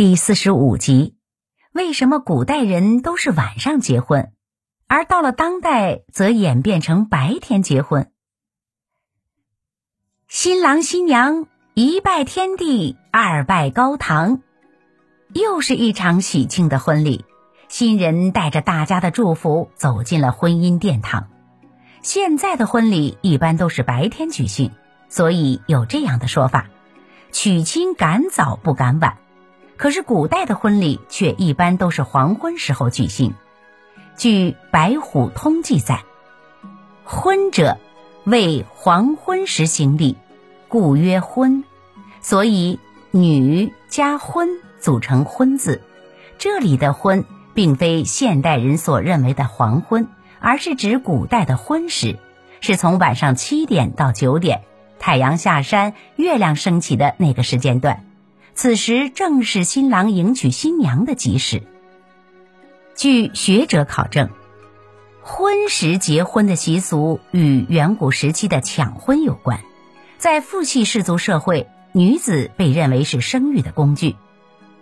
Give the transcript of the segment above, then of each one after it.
第四十五集：为什么古代人都是晚上结婚，而到了当代则演变成白天结婚？新郎新娘一拜天地，二拜高堂，又是一场喜庆的婚礼。新人带着大家的祝福走进了婚姻殿堂。现在的婚礼一般都是白天举行，所以有这样的说法：娶亲赶早不赶晚。可是古代的婚礼却一般都是黄昏时候举行。据《白虎通》记载，婚者为黄昏时行礼，故曰婚。所以女加婚组成婚字。这里的婚。并非现代人所认为的黄昏，而是指古代的婚时，是从晚上七点到九点，太阳下山、月亮升起的那个时间段。此时正是新郎迎娶新娘的吉时。据学者考证，婚时结婚的习俗与远古时期的抢婚有关。在父系氏族社会，女子被认为是生育的工具，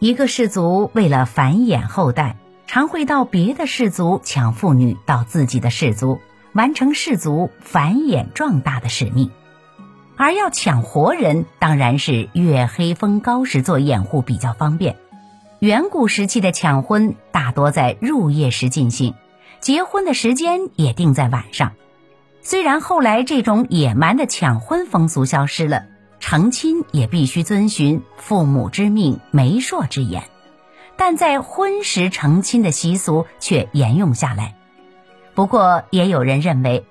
一个氏族为了繁衍后代。常会到别的氏族抢妇女到自己的氏族，完成氏族繁衍壮大的使命。而要抢活人，当然是月黑风高时做掩护比较方便。远古时期的抢婚大多在入夜时进行，结婚的时间也定在晚上。虽然后来这种野蛮的抢婚风俗消失了，成亲也必须遵循父母之命、媒妁之言。但在婚时成亲的习俗却沿用下来。不过，也有人认为，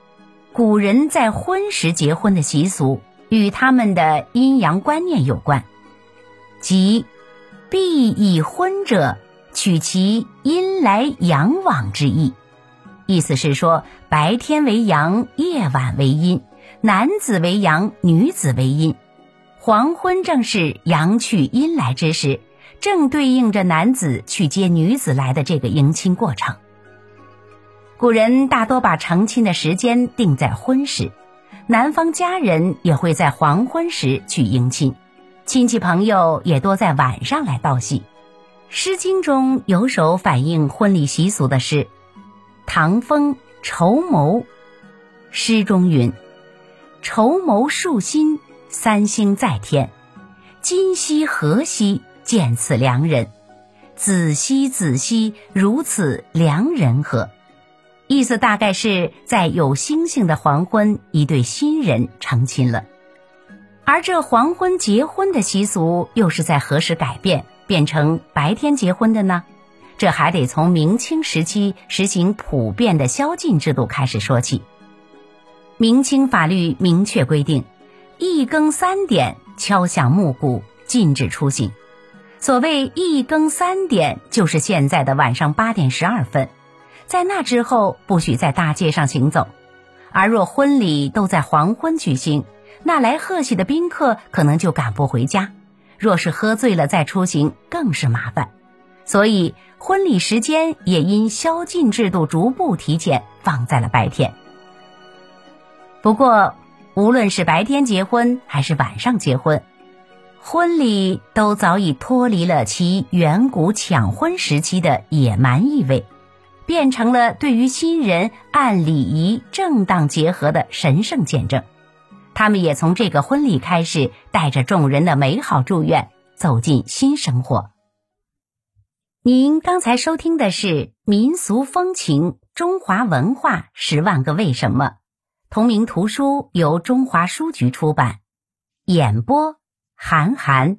古人在婚时结婚的习俗与他们的阴阳观念有关，即“必以婚者取其阴来阳往”之意。意思是说，白天为阳，夜晚为阴，男子为阳，女子为阴，黄昏正是阳去阴来之时。正对应着男子去接女子来的这个迎亲过程。古人大多把成亲的时间定在婚时，男方家人也会在黄昏时去迎亲，亲戚朋友也多在晚上来道喜。《诗经》中有首反映婚礼习俗的诗，《唐风·绸缪》。诗中云：“绸缪束心，三星在天，今夕何夕？”见此良人，子兮子兮，如此良人何？意思大概是在有星星的黄昏，一对新人成亲了。而这黄昏结婚的习俗又是在何时改变，变成白天结婚的呢？这还得从明清时期实行普遍的宵禁制度开始说起。明清法律明确规定，一更三点敲响木鼓，禁止出行。所谓一更三点，就是现在的晚上八点十二分，在那之后不许在大街上行走。而若婚礼都在黄昏举行，那来贺喜的宾客可能就赶不回家。若是喝醉了再出行，更是麻烦。所以婚礼时间也因宵禁制度逐步提前，放在了白天。不过，无论是白天结婚还是晚上结婚。婚礼都早已脱离了其远古抢婚时期的野蛮意味，变成了对于新人按礼仪正当结合的神圣见证。他们也从这个婚礼开始，带着众人的美好祝愿走进新生活。您刚才收听的是《民俗风情：中华文化十万个为什么》，同名图书由中华书局出版，演播。韩寒。